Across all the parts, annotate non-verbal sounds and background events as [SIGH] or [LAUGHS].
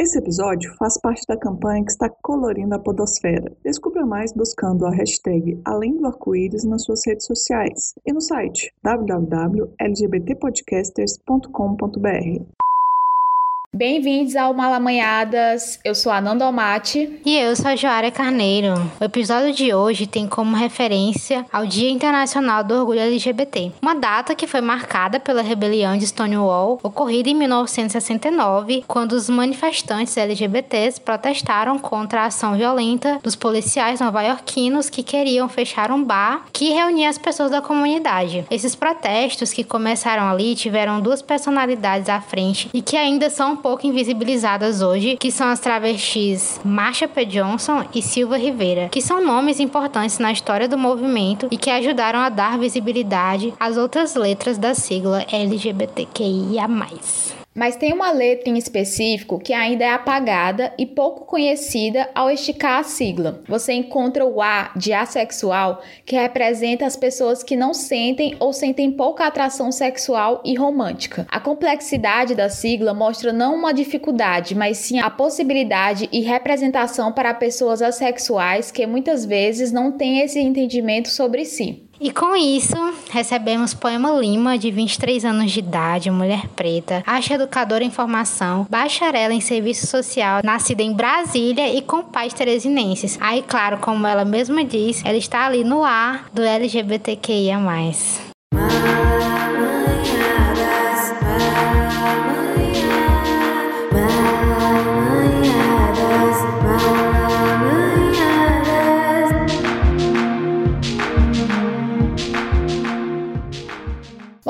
Esse episódio faz parte da campanha que está colorindo a podosfera. Descubra mais buscando a hashtag Além do Arco-Íris nas suas redes sociais e no site www.lgbtpodcasters.com.br. Bem-vindos ao Malamanhadas. Eu sou a Nanda Almaty. E eu sou a Joara Carneiro. O episódio de hoje tem como referência ao Dia Internacional do Orgulho LGBT, uma data que foi marcada pela rebelião de Stonewall, ocorrida em 1969, quando os manifestantes LGBTs protestaram contra a ação violenta dos policiais nova-iorquinos que queriam fechar um bar que reunia as pessoas da comunidade. Esses protestos que começaram ali tiveram duas personalidades à frente e que ainda são pouco invisibilizadas hoje, que são as travestis Marsha P. Johnson e Silva Rivera, que são nomes importantes na história do movimento e que ajudaram a dar visibilidade às outras letras da sigla LGBTQIA+. Mas tem uma letra em específico que ainda é apagada e pouco conhecida ao esticar a sigla. Você encontra o A de assexual, que representa as pessoas que não sentem ou sentem pouca atração sexual e romântica. A complexidade da sigla mostra não uma dificuldade, mas sim a possibilidade e representação para pessoas assexuais que muitas vezes não têm esse entendimento sobre si. E com isso, recebemos Poema Lima, de 23 anos de idade, mulher preta, arte educadora em formação, bacharela em serviço social, nascida em Brasília e com pais teresinenses. Aí, claro, como ela mesma diz, ela está ali no ar do LGBTQIA+.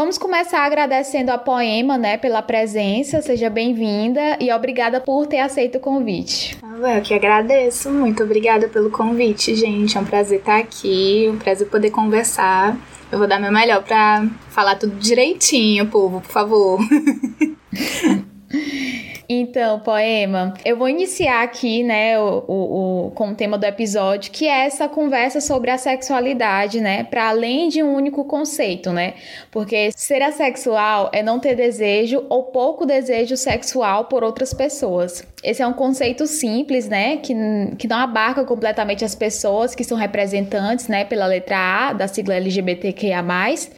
Vamos começar agradecendo a Poema, né, pela presença. Seja bem-vinda e obrigada por ter aceito o convite. Ah, eu que agradeço. Muito obrigada pelo convite, gente. É um prazer estar aqui, um prazer poder conversar. Eu vou dar meu melhor para falar tudo direitinho, povo, por favor. [LAUGHS] Então, poema, eu vou iniciar aqui, né, o, o, o, com o tema do episódio, que é essa conversa sobre a sexualidade, né, para além de um único conceito, né? Porque ser assexual é não ter desejo ou pouco desejo sexual por outras pessoas. Esse é um conceito simples, né, que, que não abarca completamente as pessoas que são representantes, né, pela letra A da sigla LGBTQIA+.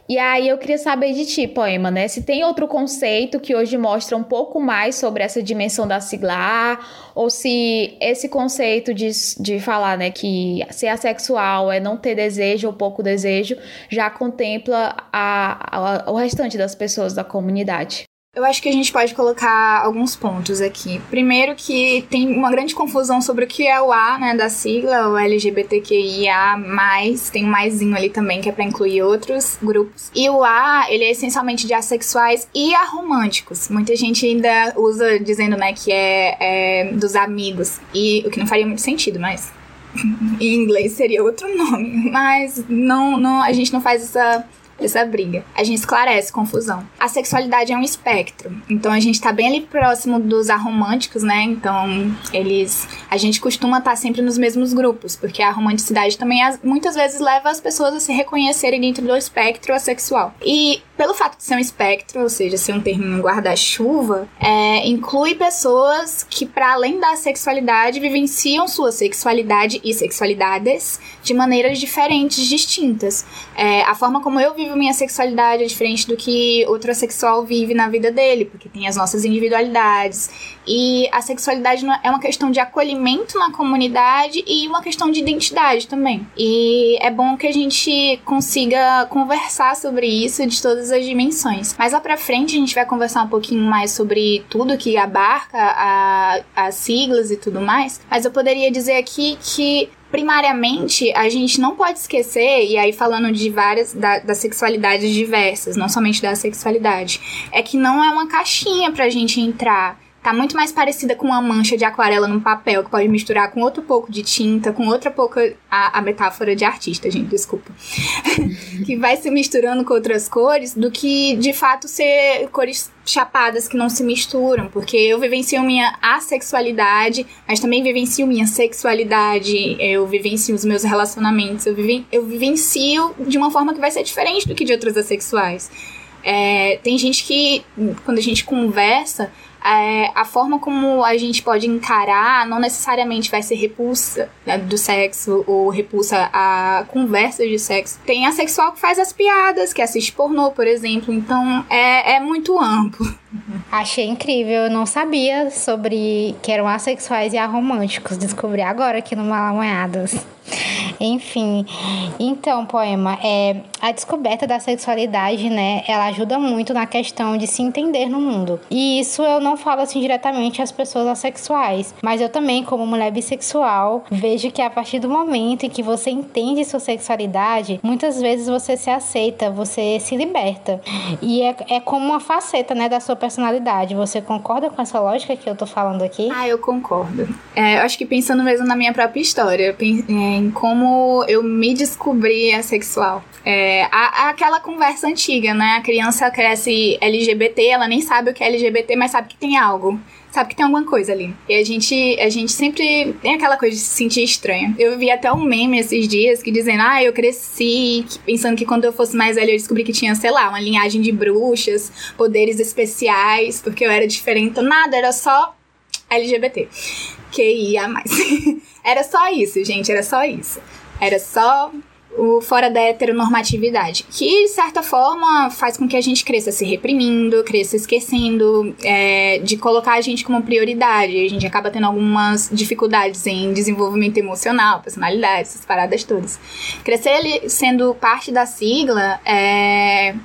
E aí eu queria saber de ti, poema, né, se tem outro conceito que hoje mostra um pouco mais sobre essa dimensão da sigla A, ou se esse conceito de, de falar, né, que ser assexual é não ter desejo ou pouco desejo, já contempla a, a, o restante das pessoas da comunidade. Eu acho que a gente pode colocar alguns pontos aqui. Primeiro que tem uma grande confusão sobre o que é o A, né, da sigla, o LGBTQIA+, tem um maisinho ali também que é para incluir outros grupos. E o A, ele é essencialmente de assexuais e aromânticos. Muita gente ainda usa dizendo, né, que é, é dos amigos, e o que não faria muito sentido, mas [LAUGHS] em inglês seria outro nome. Mas não, não, a gente não faz essa essa briga. A gente esclarece confusão. A sexualidade é um espectro, então a gente tá bem ali próximo dos aromânticos, né? Então eles. A gente costuma estar tá sempre nos mesmos grupos, porque a romanticidade também muitas vezes leva as pessoas a se reconhecerem dentro do espectro assexual. E pelo fato de ser um espectro, ou seja, ser um termo guarda-chuva, é, inclui pessoas que, para além da sexualidade, vivenciam sua sexualidade e sexualidades de maneiras diferentes, distintas. É, a forma como eu vivo minha sexualidade é diferente do que outro sexual vive na vida dele, porque tem as nossas individualidades. E a sexualidade é uma questão de acolhimento na comunidade e uma questão de identidade também. E é bom que a gente consiga conversar sobre isso de todas as dimensões. Mais lá pra frente a gente vai conversar um pouquinho mais sobre tudo que abarca as siglas e tudo mais. Mas eu poderia dizer aqui que primariamente, a gente não pode esquecer, e aí falando de várias, da, das sexualidades diversas, não somente da sexualidade, é que não é uma caixinha pra gente entrar tá muito mais parecida com uma mancha de aquarela no papel, que pode misturar com outro pouco de tinta, com outra pouca. A, a metáfora de artista, gente, desculpa. [LAUGHS] que vai se misturando com outras cores, do que de fato ser cores chapadas que não se misturam, porque eu vivencio minha assexualidade, mas também vivencio minha sexualidade, eu vivencio os meus relacionamentos, eu, eu vivencio de uma forma que vai ser diferente do que de outras assexuais. É, tem gente que, quando a gente conversa, é, a forma como a gente pode encarar não necessariamente vai ser repulsa né, do sexo ou repulsa a conversa de sexo. Tem a sexual que faz as piadas, que assiste pornô, por exemplo. Então é, é muito amplo. Achei incrível, eu não sabia sobre que eram assexuais e aromânticos. Descobri agora aqui no Malamanhadas. Enfim, então, poema, é, a descoberta da sexualidade, né, ela ajuda muito na questão de se entender no mundo. E isso eu não falo assim diretamente às pessoas assexuais, mas eu também, como mulher bissexual, vejo que a partir do momento em que você entende sua sexualidade, muitas vezes você se aceita, você se liberta. E é, é como uma faceta, né, da sua personalidade. Você concorda com essa lógica que eu tô falando aqui? Ah, eu concordo. É, eu acho que pensando mesmo na minha própria história, em como eu me descobri assexual. É, a, aquela conversa antiga, né? A criança cresce LGBT, ela nem sabe o que é LGBT, mas sabe que tem algo sabe que tem alguma coisa ali. E a gente, a gente sempre tem aquela coisa de se sentir estranha. Eu vi até um meme esses dias que dizendo, ah, eu cresci pensando que quando eu fosse mais velha eu descobri que tinha, sei lá, uma linhagem de bruxas, poderes especiais, porque eu era diferente. Nada, era só LGBT. QIA+. [LAUGHS] era só isso, gente, era só isso. Era só o fora da heteronormatividade, que de certa forma faz com que a gente cresça se reprimindo, cresça esquecendo é, de colocar a gente como prioridade. A gente acaba tendo algumas dificuldades em desenvolvimento emocional, personalidade, essas paradas todas. Crescer sendo parte da sigla é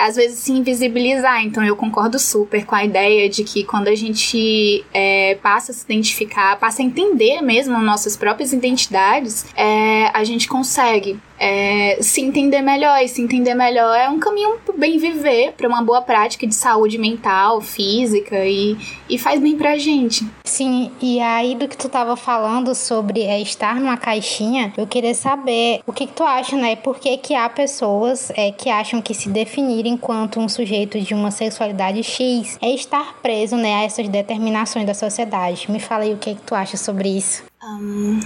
às vezes se invisibilizar. Então eu concordo super com a ideia de que quando a gente é, passa a se identificar, passa a entender mesmo nossas próprias identidades, é, a gente consegue é, se entender melhor. E se entender melhor é um caminho bem viver, para uma boa prática de saúde mental, física e, e faz bem pra gente. Sim, e aí do que tu tava falando sobre é, estar numa caixinha, eu queria saber o que, que tu acha, né? Por que, que há pessoas é, que acham que se definir enquanto um sujeito de uma sexualidade X é estar preso né, a essas determinações da sociedade? Me fala aí o que, que tu acha sobre isso. Um,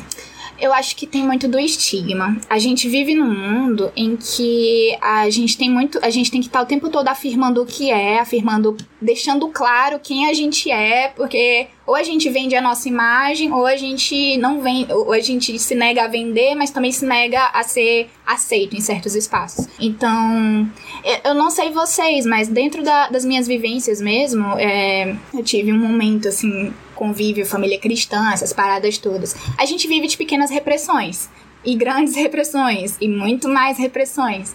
eu acho que tem muito do estigma. A gente vive num mundo em que a gente tem muito, a gente tem que estar o tempo todo afirmando o que é, afirmando, deixando claro quem a gente é, porque ou a gente vende a nossa imagem, ou a gente não vem, ou a gente se nega a vender, mas também se nega a ser aceito em certos espaços. Então, eu não sei vocês, mas dentro da, das minhas vivências mesmo, é, eu tive um momento assim convívio, família cristã, essas paradas todas. A gente vive de pequenas repressões e grandes [LAUGHS] repressões e muito mais repressões.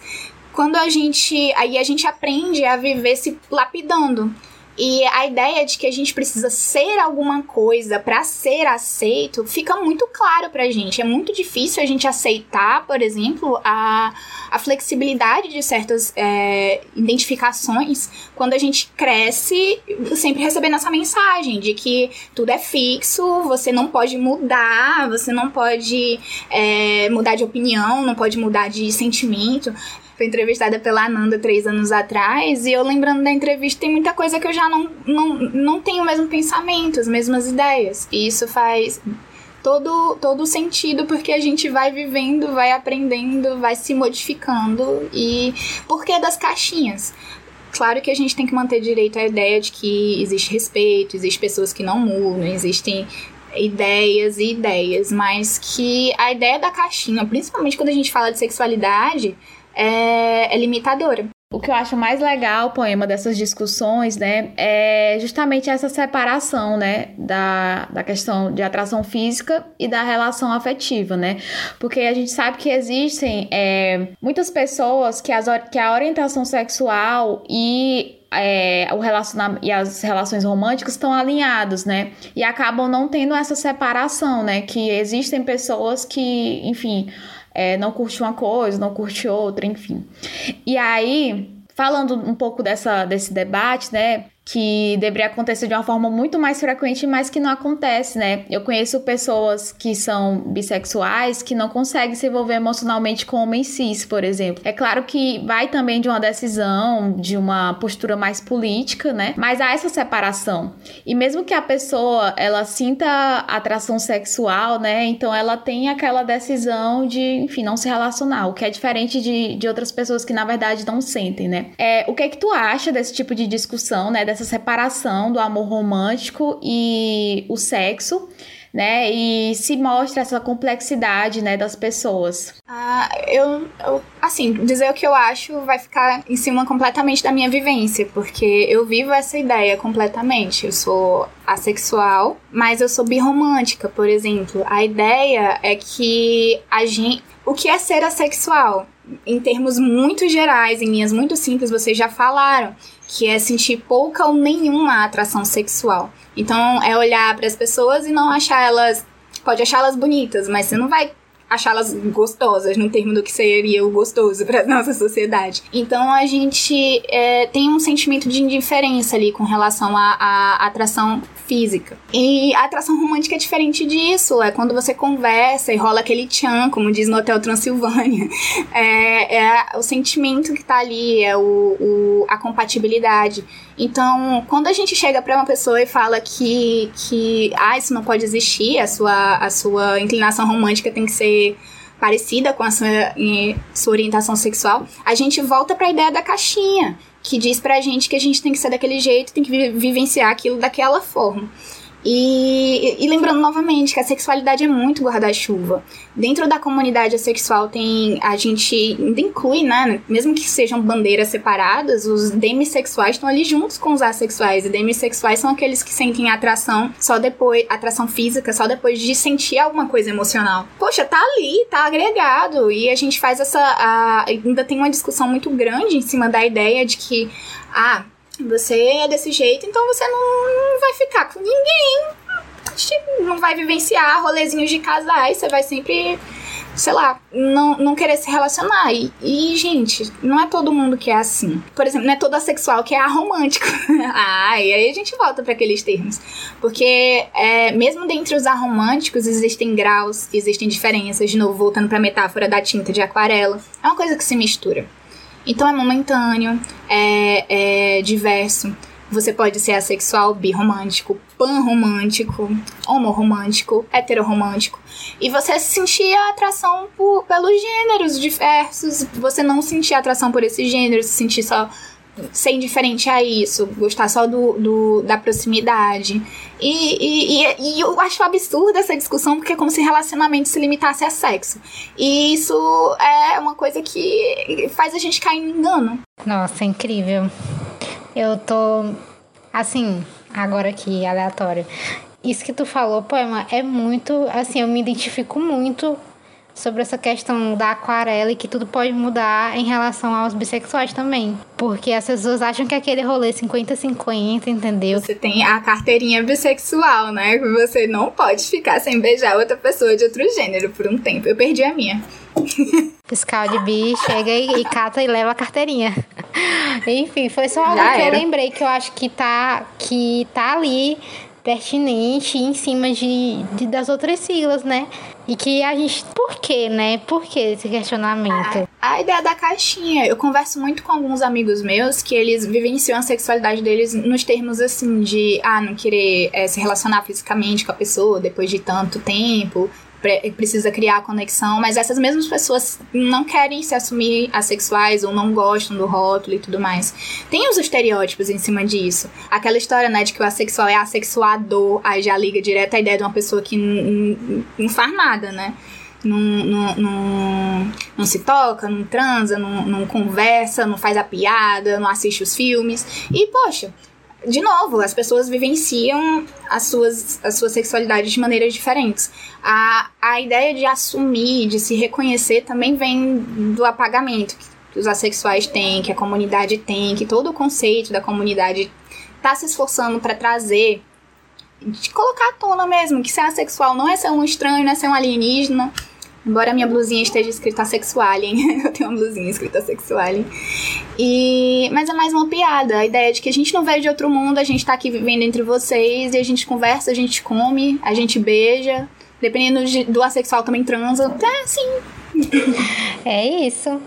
Quando a gente, aí a gente aprende a viver se lapidando. E a ideia de que a gente precisa ser alguma coisa para ser aceito fica muito claro pra gente. É muito difícil a gente aceitar, por exemplo, a, a flexibilidade de certas é, identificações quando a gente cresce sempre recebendo essa mensagem de que tudo é fixo, você não pode mudar, você não pode é, mudar de opinião, não pode mudar de sentimento. Fui entrevistada pela Ananda três anos atrás e eu lembrando da entrevista tem muita coisa que eu já não, não, não tenho o mesmo pensamento, as mesmas ideias. E isso faz todo todo sentido porque a gente vai vivendo, vai aprendendo, vai se modificando e por que das caixinhas? Claro que a gente tem que manter direito à ideia de que existe respeito, existem pessoas que não mudam, existem ideias e ideias, mas que a ideia da caixinha, principalmente quando a gente fala de sexualidade, é, é limitadora. O que eu acho mais legal, poema dessas discussões, né, é justamente essa separação, né, da, da questão de atração física e da relação afetiva, né, porque a gente sabe que existem é, muitas pessoas que, as, que a orientação sexual e é, o relacionamento e as relações românticas estão alinhados, né? E acabam não tendo essa separação, né? Que existem pessoas que, enfim, é, não curte uma coisa, não curte outra, enfim. E aí, falando um pouco dessa, desse debate, né? Que deveria acontecer de uma forma muito mais frequente, mas que não acontece, né? Eu conheço pessoas que são bissexuais que não conseguem se envolver emocionalmente com homens cis, por exemplo. É claro que vai também de uma decisão, de uma postura mais política, né? Mas há essa separação. E mesmo que a pessoa ela sinta atração sexual, né? Então ela tem aquela decisão de, enfim, não se relacionar, o que é diferente de, de outras pessoas que na verdade não sentem, né? É, o que é que tu acha desse tipo de discussão, né? Dessa essa separação do amor romântico e o sexo né? E se mostra essa complexidade, né, das pessoas. Ah, eu, eu, assim, dizer o que eu acho vai ficar em cima completamente da minha vivência, porque eu vivo essa ideia completamente. Eu sou assexual, mas eu sou birromântica, por exemplo. A ideia é que a gente, o que é ser assexual? Em termos muito gerais, em linhas muito simples, vocês já falaram, que é sentir pouca ou nenhuma atração sexual. Então é olhar para as pessoas e não achar elas. Pode achá-las bonitas, mas você não vai achá-las gostosas, no termo do que seria o gostoso [LAUGHS] para nossa sociedade. Então a gente é, tem um sentimento de indiferença ali com relação à atração física. E a atração romântica é diferente disso, é quando você conversa e rola aquele tchan, como diz no Hotel Transilvânia. [LAUGHS] É, é o sentimento que tá ali, é o, o, a compatibilidade. Então, quando a gente chega para uma pessoa e fala que, que ah, isso não pode existir, a sua, a sua inclinação romântica tem que ser parecida com a sua, sua orientação sexual, a gente volta para a ideia da caixinha, que diz pra gente que a gente tem que ser daquele jeito, tem que vivenciar aquilo daquela forma. E, e, lembrando novamente que a sexualidade é muito guarda-chuva. Dentro da comunidade sexual tem. A gente ainda inclui, né? Mesmo que sejam bandeiras separadas, os demissexuais estão ali juntos com os assexuais. E demissexuais são aqueles que sentem atração só depois. atração física, só depois de sentir alguma coisa emocional. Poxa, tá ali, tá agregado. E a gente faz essa. A, ainda tem uma discussão muito grande em cima da ideia de que. Ah, você é desse jeito, então você não, não vai ficar com ninguém. Não vai vivenciar rolezinhos de casais, você vai sempre sei lá, não, não querer se relacionar. E, e, gente, não é todo mundo que é assim. Por exemplo, não é todo assexual que é aromântico. [LAUGHS] ah, e aí a gente volta para aqueles termos. Porque é, mesmo dentre os aromânticos existem graus, existem diferenças. De novo, voltando para a metáfora da tinta de aquarela. É uma coisa que se mistura. Então é momentâneo, é, é diverso. Você pode ser assexual, birromântico, panromântico, homorromântico, heteroromântico. E você sentir a atração por, pelos gêneros diversos. Você não sentir atração por esses gêneros, sentir só ser indiferente a isso, gostar só do, do da proximidade. E, e, e, eu acho absurda essa discussão, porque é como se relacionamento se limitasse a sexo. E isso é uma coisa que faz a gente cair no engano. Nossa, incrível. Eu tô. Assim, agora aqui, aleatório. Isso que tu falou, poema, é muito. Assim, eu me identifico muito sobre essa questão da aquarela e que tudo pode mudar em relação aos bissexuais também. Porque as pessoas acham que aquele rolê 50-50, entendeu? Você tem a carteirinha bissexual, né? Você não pode ficar sem beijar outra pessoa de outro gênero por um tempo. Eu perdi a minha. [LAUGHS] Fiscal de bi chega e, e cata e leva a carteirinha. [LAUGHS] Enfim, foi só algo Já que era. eu lembrei que eu acho que tá, que tá ali pertinente em cima de, de, das outras siglas, né? E que a gente. Por quê, né? Por que esse questionamento? A, ideia da caixinha. Eu converso muito com alguns amigos meus que eles vivenciam a sexualidade deles nos termos assim de ah, não querer é, se relacionar fisicamente com a pessoa depois de tanto tempo precisa criar conexão, mas essas mesmas pessoas não querem se assumir assexuais ou não gostam do rótulo e tudo mais. Tem os estereótipos em cima disso. Aquela história, né, de que o assexual é assexuador, aí já liga direto a ideia de uma pessoa que não faz nada, né? Não, não, se toca, não transa, não conversa, não faz a piada, não assiste os filmes. E, poxa, de novo, as pessoas vivenciam as suas, as suas sexualidades de maneiras diferentes. A, a ideia de assumir, de se reconhecer, também vem do apagamento que os assexuais têm, que a comunidade tem, que todo o conceito da comunidade está se esforçando para trazer, de colocar à tona mesmo, que ser assexual não é ser um estranho, não é ser um alienígena, Embora minha blusinha esteja escrita sexualien, [LAUGHS] eu tenho uma blusinha escrita sexualien. E mas é mais uma piada, a ideia de que a gente não veio de outro mundo, a gente tá aqui vivendo entre vocês e a gente conversa, a gente come, a gente beija, dependendo de, do assexual também transa. É assim. É isso.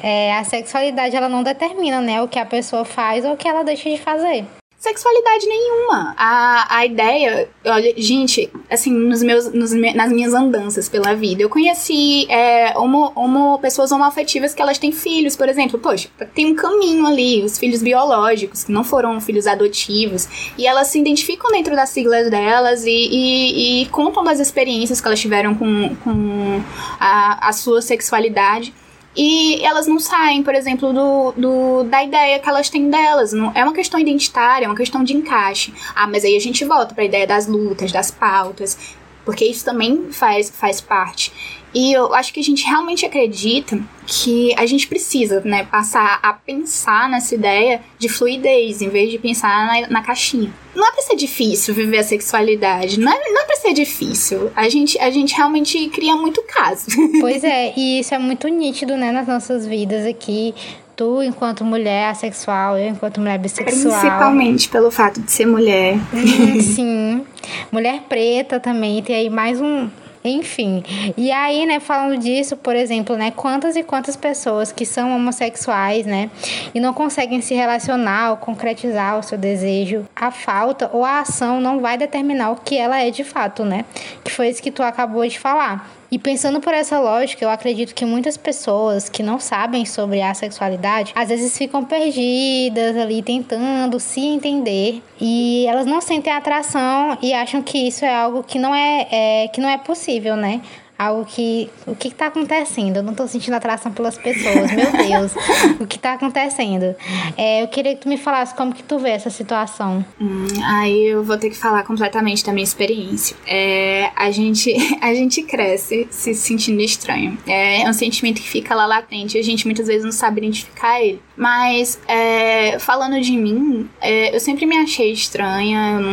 É, a sexualidade ela não determina, né, o que a pessoa faz ou o que ela deixa de fazer. Sexualidade nenhuma. A, a ideia, olha, gente, assim, nos meus, nos, nas minhas andanças pela vida, eu conheci é, homo, homo, pessoas homoafetivas que elas têm filhos, por exemplo. Poxa, tem um caminho ali, os filhos biológicos, que não foram filhos adotivos, e elas se identificam dentro das siglas delas e, e, e contam das experiências que elas tiveram com, com a, a sua sexualidade. E elas não saem, por exemplo, do, do, da ideia que elas têm delas. Não, é uma questão identitária, é uma questão de encaixe. Ah, mas aí a gente volta para a ideia das lutas, das pautas, porque isso também faz, faz parte. E eu acho que a gente realmente acredita que a gente precisa, né, passar a pensar nessa ideia de fluidez, em vez de pensar na, na caixinha. Não é pra ser difícil viver a sexualidade, não é, não é pra ser difícil. A gente, a gente realmente cria muito caso. [LAUGHS] Pois é, e isso é muito nítido, né, nas nossas vidas aqui tu enquanto mulher assexual, eu enquanto mulher bissexual. Principalmente pelo fato de ser mulher. [LAUGHS] Sim. Mulher preta também, tem aí mais um, enfim. E aí, né, falando disso, por exemplo, né, quantas e quantas pessoas que são homossexuais, né, e não conseguem se relacionar ou concretizar o seu desejo, a falta ou a ação não vai determinar o que ela é de fato, né? Que foi isso que tu acabou de falar. E pensando por essa lógica, eu acredito que muitas pessoas que não sabem sobre a sexualidade, às vezes ficam perdidas ali tentando se entender e elas não sentem atração e acham que isso é algo que não é, é que não é possível, né? Algo que. O que está acontecendo? Eu não estou sentindo atração pelas pessoas, meu Deus. o que está acontecendo? É, eu queria que tu me falasse como que tu vê essa situação. Hum, aí eu vou ter que falar completamente da minha experiência. É, a, gente, [LAUGHS] a gente cresce se sentindo estranho. É, é um sentimento que fica lá latente. A gente muitas vezes não sabe identificar ele. Mas, é, falando de mim, é, eu sempre me achei estranha, eu não,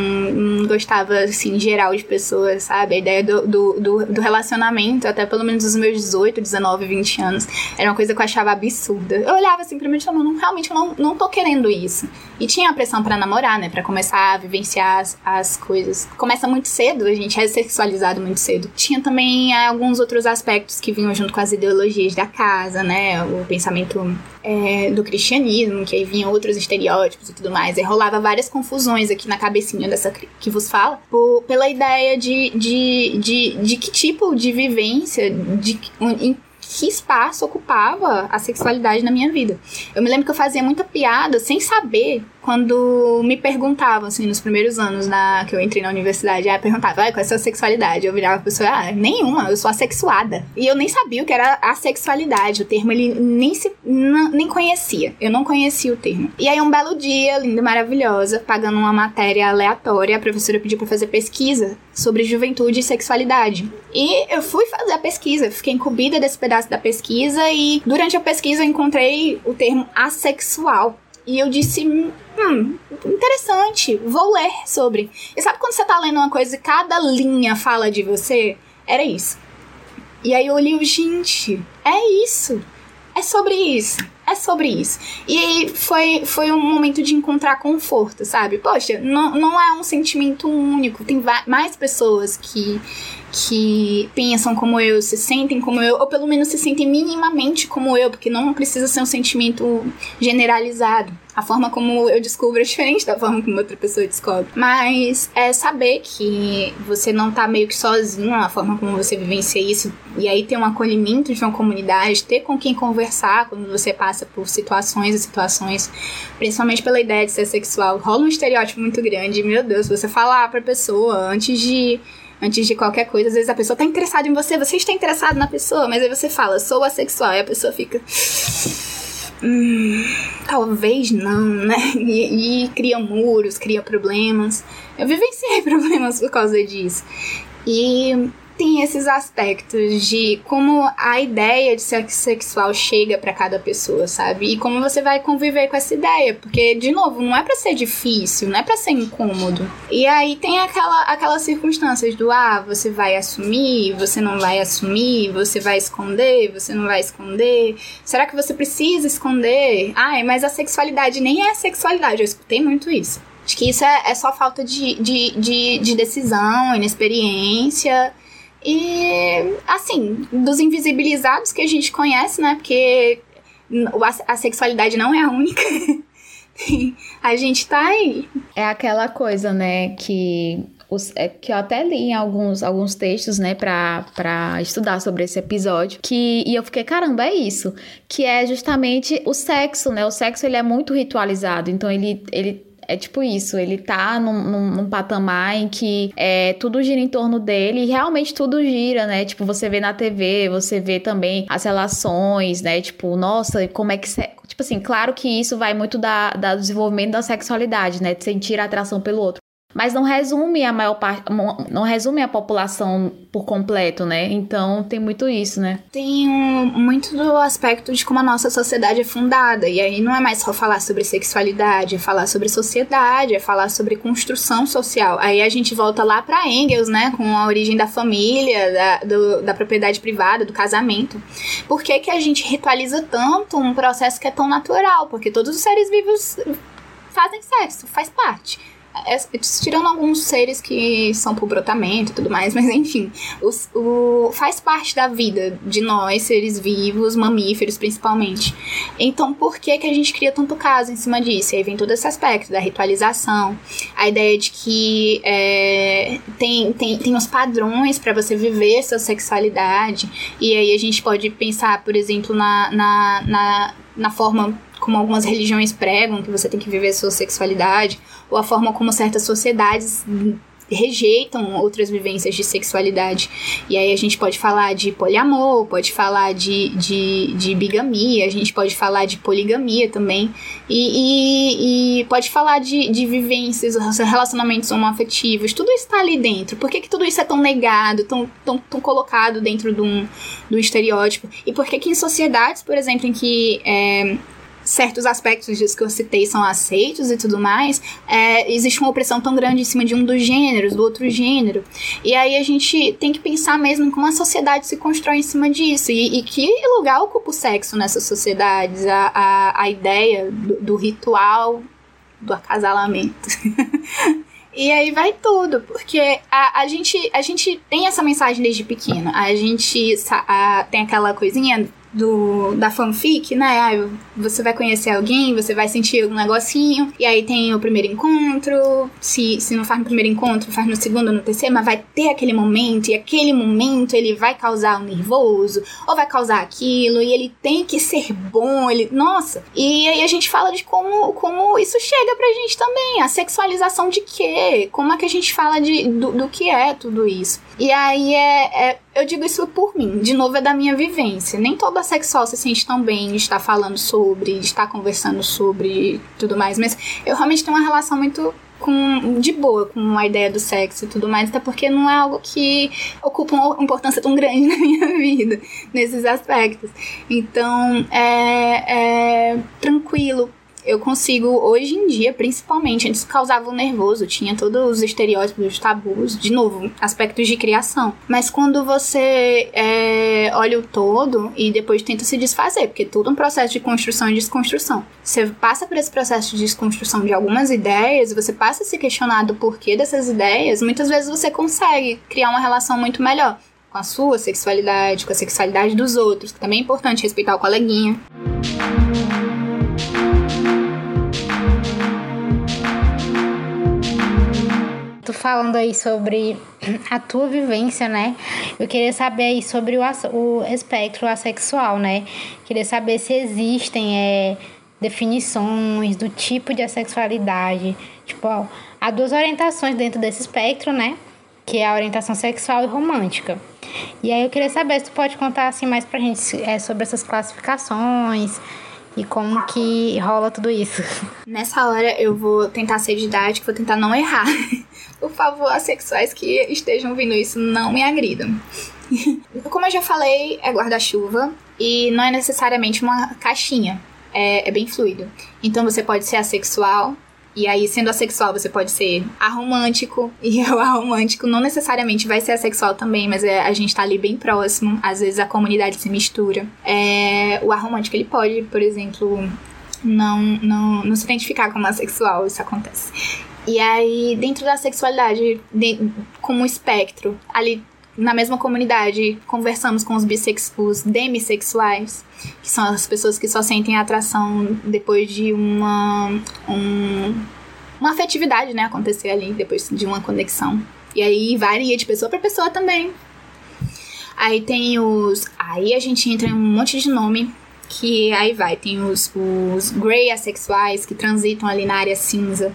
não, gostava, assim, geral de pessoas, sabe? A ideia do, do, do, do, relacionamento, até pelo menos os meus 18, 19, 20 anos, era uma coisa que eu achava absurda. Eu olhava assim pra mim e falava, não, realmente eu não, não tô querendo isso. E tinha a pressão para namorar, né? Pra começar a vivenciar as, as, coisas. Começa muito cedo, a gente é sexualizado muito cedo. Tinha também alguns outros aspectos que vinham junto com as ideologias da casa, né? O pensamento é, do cristianismo, que aí vinham outros estereótipos e tudo mais. E rolava várias confusões aqui na cabecinha dessa que vos fala, por, pela ideia de, de, de, de que tipo de vivência, de, em que espaço ocupava a sexualidade na minha vida. Eu me lembro que eu fazia muita piada sem saber quando me perguntavam, assim, nos primeiros anos na, que eu entrei na universidade, aí perguntava, ah, qual é a sua sexualidade? Eu virava a pessoa, ah, nenhuma, eu sou assexuada. E eu nem sabia o que era assexualidade, o termo ele nem se, nem conhecia, eu não conhecia o termo. E aí um belo dia, linda, maravilhosa, pagando uma matéria aleatória, a professora pediu para fazer pesquisa sobre juventude e sexualidade. E eu fui fazer a pesquisa, fiquei incumbida desse pedaço da pesquisa e durante a pesquisa eu encontrei o termo assexual. E eu disse, hum, interessante, vou ler sobre. E sabe quando você tá lendo uma coisa e cada linha fala de você? Era isso. E aí eu olhei, gente, é isso. É sobre isso. É sobre isso. E foi, foi um momento de encontrar conforto, sabe? Poxa, não, não é um sentimento único. Tem mais pessoas que que pensam como eu, se sentem como eu, ou pelo menos se sentem minimamente como eu, porque não precisa ser um sentimento generalizado. A forma como eu descubro é diferente da forma como outra pessoa descobre. Mas é saber que você não tá meio que sozinho na forma como você vivencia isso. E aí ter um acolhimento de uma comunidade, ter com quem conversar quando você passa por situações e situações, principalmente pela ideia de ser sexual. Rola um estereótipo muito grande. Meu Deus, você falar pra pessoa antes de antes de qualquer coisa. Às vezes a pessoa tá interessada em você, você está interessado na pessoa, mas aí você fala, sou assexual, e a pessoa fica. Hum, talvez não, né? [LAUGHS] E, e cria muros, cria problemas. Eu vivenciei [LAUGHS] problemas por causa disso. E tem esses aspectos de como a ideia de sexo sexual chega para cada pessoa, sabe? E como você vai conviver com essa ideia, porque de novo, não é para ser difícil, não é para ser incômodo. E aí tem aquela aquelas circunstâncias do ah, você vai assumir, você não vai assumir, você vai esconder, você não vai esconder. Será que você precisa esconder? Ai, mas a sexualidade nem é sexualidade. Eu escutei muito isso. Acho que isso é, é só falta de, de, de, de decisão, inexperiência e, assim, dos invisibilizados que a gente conhece, né? Porque a, sexualidade não é a única. [LAUGHS] a gente tá aí. É aquela coisa, né, que os, é, que eu até li em alguns, alguns textos, né, pra, pra estudar sobre esse episódio, que, e eu fiquei, caramba, é isso, que é justamente o sexo, né, o sexo ele é muito ritualizado, então ele, ele é tipo isso, ele tá num, num, num, patamar em que é, tudo gira em torno dele e realmente tudo gira, né? Tipo, você vê na TV, você vê também as relações, né? Tipo, nossa, como é que. Se... Tipo assim, claro que isso vai muito da, da desenvolvimento da sexualidade, né? De sentir atração pelo outro mas não resume a maior parte, não resume a população por completo, né? Então tem muito isso, né? Tem um, muito do aspecto de como a nossa sociedade é fundada. E aí não é mais só falar sobre sexualidade, é falar sobre sociedade, é falar sobre construção social. Aí a gente volta lá para Engels, né? Com a origem da família, da, do, da propriedade privada, do casamento. Por que, que a gente ritualiza tanto um processo que é tão natural? Porque todos os seres vivos fazem sexo, faz parte tirando alguns seres que são por brotamento e tudo mais, mas enfim, os, o, faz parte da vida de nós, seres vivos, mamíferos principalmente. Então, por que, que a gente cria tanto caso em cima disso? Aí vem todo esse aspecto da ritualização, a ideia de que é, tem, tem, tem os padrões para você viver sua sexualidade, e aí a gente pode pensar, por exemplo, na, na, na, na forma como algumas religiões pregam, que você tem que viver sua sexualidade, ou a forma como certas sociedades rejeitam outras vivências de sexualidade. E aí a gente pode falar de poliamor, pode falar de, de, de bigamia, a gente pode falar de poligamia também, e, e, e pode falar de, de vivências, relacionamentos homoafetivos, tudo está ali dentro. Por que, que tudo isso é tão negado, tão, tão, tão colocado dentro de um, de um estereótipo? E por que que em sociedades, por exemplo, em que... É, certos aspectos disso que eu citei são aceitos e tudo mais, é, existe uma opressão tão grande em cima de um dos gêneros, do outro gênero. E aí a gente tem que pensar mesmo como a sociedade se constrói em cima disso. E, e que lugar ocupa o sexo nessas sociedades, a, a, a ideia do, do ritual do acasalamento. [LAUGHS] E aí vai tudo, porque a, a, gente, a gente tem essa mensagem desde pequeno. A gente a, tem aquela coisinha do, da fanfic, né? Ah, você vai conhecer alguém, você vai sentir um negocinho, e aí tem o primeiro encontro. Se, se não faz no primeiro encontro, faz no segundo no terceiro, mas vai ter aquele momento, e aquele momento ele vai causar um nervoso, ou vai causar aquilo, e ele tem que ser bom, ele. Nossa! E aí a gente fala de como, como isso chega pra gente também. A sexualização de quê? Como é que a gente fala de, do, do que é tudo isso? E aí é, é eu digo isso por mim, de novo é da minha vivência. Nem toda sexual se sente tão bem de estar falando sobre, de estar conversando sobre tudo mais, mas eu realmente tenho uma relação muito com, de boa com a ideia do sexo e tudo mais, até porque não é algo que ocupa uma importância tão grande [LAUGHS] na minha vida, nesses aspectos. Então, é, é tranquilo eu consigo, hoje em dia, principalmente, antes causava um nervoso, tinha todos os estereótipos, os tabus, de novo, aspectos de criação. Mas quando você é, olha o todo e depois tenta se desfazer, porque tudo é um processo de construção e desconstrução. Você passa por esse processo de desconstrução de algumas ideias, você passa a se questionar do porquê dessas ideias, muitas vezes você consegue criar uma relação muito melhor com a sua sexualidade, com a sexualidade dos outros, que também é importante respeitar o coleguinha. tu falando aí sobre a tua vivência, né? Eu queria saber aí sobre o, o espectro assexual, né? Queria saber se existem é, definições do tipo de assexualidade. Tipo, ó, há duas orientações dentro desse espectro, né? Que é a orientação sexual e romântica. E aí eu queria saber se tu pode contar assim mais pra gente é, sobre essas classificações e como que rola tudo isso. Nessa hora eu vou tentar ser didático, vou tentar não errar. [LAUGHS] Por favor, assexuais que estejam ouvindo isso, não me agridam. [LAUGHS] Como eu já falei, é guarda-chuva e não é necessariamente uma caixinha. É, é, bem fluido. Então você pode ser assexual, e aí, sendo assexual, você pode ser aromântico. [LAUGHS] E o aromântico não necessariamente vai ser assexual também, mas é, a gente tá ali bem próximo. Às vezes a comunidade se mistura. É, o aromântico, ele pode, por exemplo, não, não, não se identificar como assexual, isso acontece. E aí, dentro da sexualidade, de, como espectro, ali na mesma comunidade, conversamos com os, bissex, os demissexuais, que são as pessoas que só sentem atração depois de uma, um, uma afetividade, né, acontecer ali, depois de uma conexão. E aí varia de pessoa para pessoa também. Aí tem os. Aí a gente entra em um monte de nome que aí vai, tem os, os grey assexuais que transitam ali na área cinza,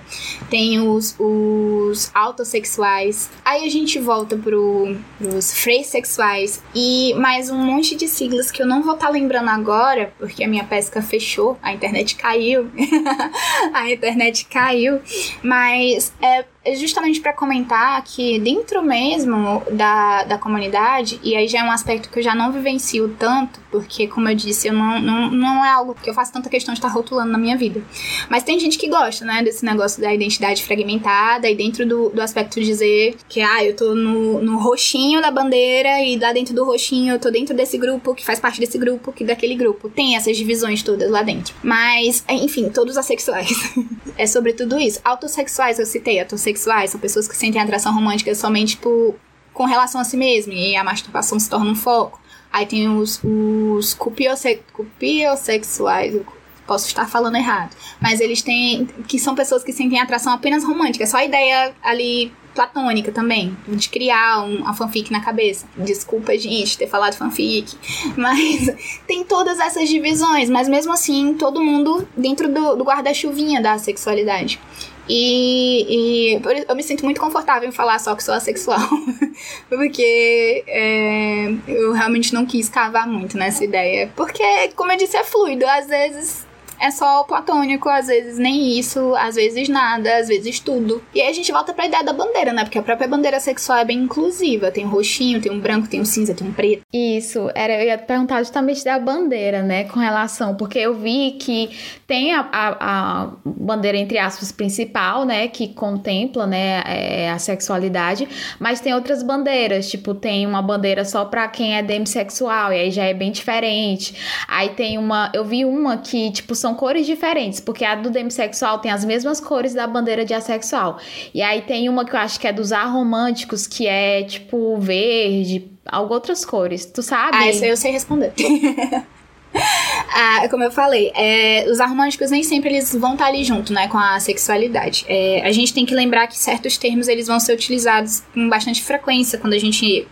tem os, os autossexuais, aí a gente volta pro, pros freissexuais e mais um monte de siglas que eu não vou estar tá lembrando agora, porque a minha pesca fechou, a internet caiu, [LAUGHS] a internet caiu, mas é justamente para comentar que dentro mesmo da, da comunidade, e aí já é um aspecto que eu já não vivencio tanto, porque, como eu disse, eu não, não, não é algo que eu faço tanta questão de estar rotulando na minha vida. Mas tem gente que gosta, né, desse negócio da identidade fragmentada, e dentro do, do aspecto de dizer que, ah, eu tô no, no roxinho da bandeira, e lá dentro do roxinho eu tô dentro desse grupo, que faz parte desse grupo, que daquele grupo. Tem essas divisões todas lá dentro. Mas, enfim, todos assexuais. [LAUGHS] é sobre tudo isso. Autossexuais eu citei, autossexuais sexuais, são pessoas que sentem atração romântica somente por, com relação a si mesmo, e a masturbação se torna um foco. Aí tem os, os cupiose, cupiossexuais, posso estar falando errado, mas eles têm, que são pessoas que sentem atração apenas romântica, é só a ideia ali platônica também, de criar um, uma fanfic na cabeça. Desculpa, gente, ter falado fanfic, [LAUGHS] mas tem todas essas divisões, mas mesmo assim, todo mundo dentro do, do guarda-chuvinha da sexualidade. E, e eu me sinto muito confortável em falar só que sou assexual. [LAUGHS] porque é, eu realmente não quis cavar muito nessa ideia. Porque, como eu disse, é fluido. Às vezes é só platônico, às vezes nem isso, às vezes nada, às vezes tudo. E aí a gente volta pra ideia da bandeira, né? Porque a própria bandeira sexual é bem inclusiva. Tem um roxinho, tem um branco, tem um cinza, tem um preto. Isso, era, eu ia perguntar justamente da bandeira, né? Com relação, porque eu vi que tem a, a, a bandeira, entre aspas, principal, né? Que contempla, né? É, a sexualidade, mas tem outras bandeiras, tipo, tem uma bandeira só pra quem é demissexual, e aí já é bem diferente. Aí tem uma, eu vi uma que, tipo, são são cores diferentes, porque a do demissexual tem as mesmas cores da bandeira de assexual. E aí tem uma que eu acho que é dos aromânticos, que é tipo verde, algo outras cores. Tu sabe? Ah, isso eu sei responder. [LAUGHS] ah, como eu falei, é, os aromânticos nem sempre eles vão estar ali junto, né, com a sexualidade. É, a gente tem que lembrar que certos termos eles vão ser utilizados com bastante frequência quando a gente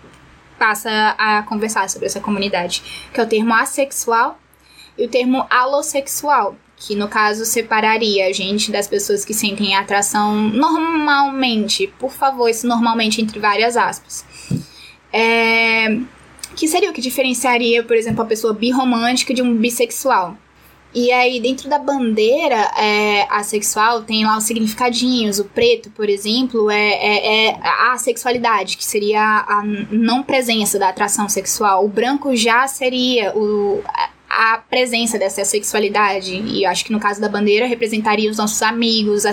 passa a conversar sobre essa comunidade, que é o termo assexual e o termo alossexual, que no caso separaria a gente das pessoas que sentem atração normalmente, por favor, esse normalmente entre várias aspas. É, que seria o que diferenciaria, por exemplo, a pessoa birromântica de um bissexual. E aí, dentro da bandeira é, assexual, tem lá os significadinhos. O preto, por exemplo, é, é, é, a sexualidade, que seria a não presença da atração sexual. O branco já seria o, a presença dessa sexualidade. E eu acho que no caso da bandeira representaria os nossos amigos,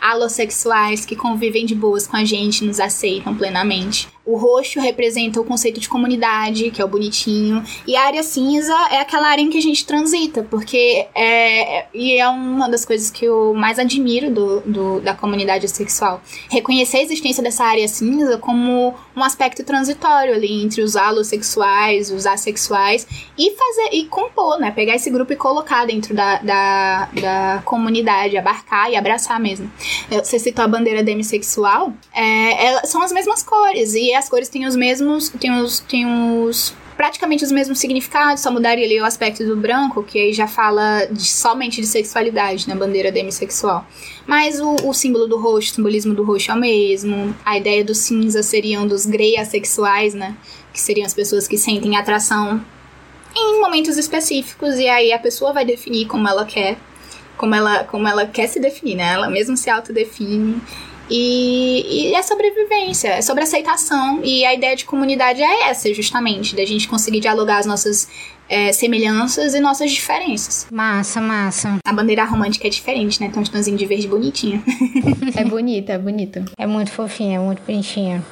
alossexuais que convivem de boas com a gente, nos aceitam plenamente. O roxo representa o conceito de comunidade, que é o bonitinho. E a área cinza é aquela área em que a gente transita, porque é. E é uma das coisas que eu mais admiro do, do, da comunidade sexual. Reconhecer a existência dessa área cinza como um aspecto transitório ali entre os alossexuais, os assexuais, e fazer. e compor, né? Pegar esse grupo e colocar dentro da, da, da comunidade, abarcar e abraçar mesmo. Você citou a bandeira demissexual, é, é, são as mesmas cores. E as cores têm os mesmos. Têm os, têm os praticamente os mesmos significados, só mudaria ali o aspecto do branco, que aí já fala de, somente de sexualidade na bandeira demissexual. Mas o, o, símbolo do roxo, o simbolismo do roxo é o mesmo. A ideia do cinza seriam dos grey assexuais, né? Que seriam as pessoas que sentem atração em momentos específicos, e aí a pessoa vai definir como ela quer. Como ela, como ela quer se definir, né? Ela mesma se autodefine. E, e é sobrevivência, é sobre aceitação. E a ideia de comunidade é essa, justamente, da gente conseguir dialogar as nossas é, semelhanças e nossas diferenças. Massa, massa. A bandeira romântica é diferente, né? Tem um tãozinho de verde bonitinha. [LAUGHS] é bonita, é bonita. É muito fofinha, é muito bonitinha.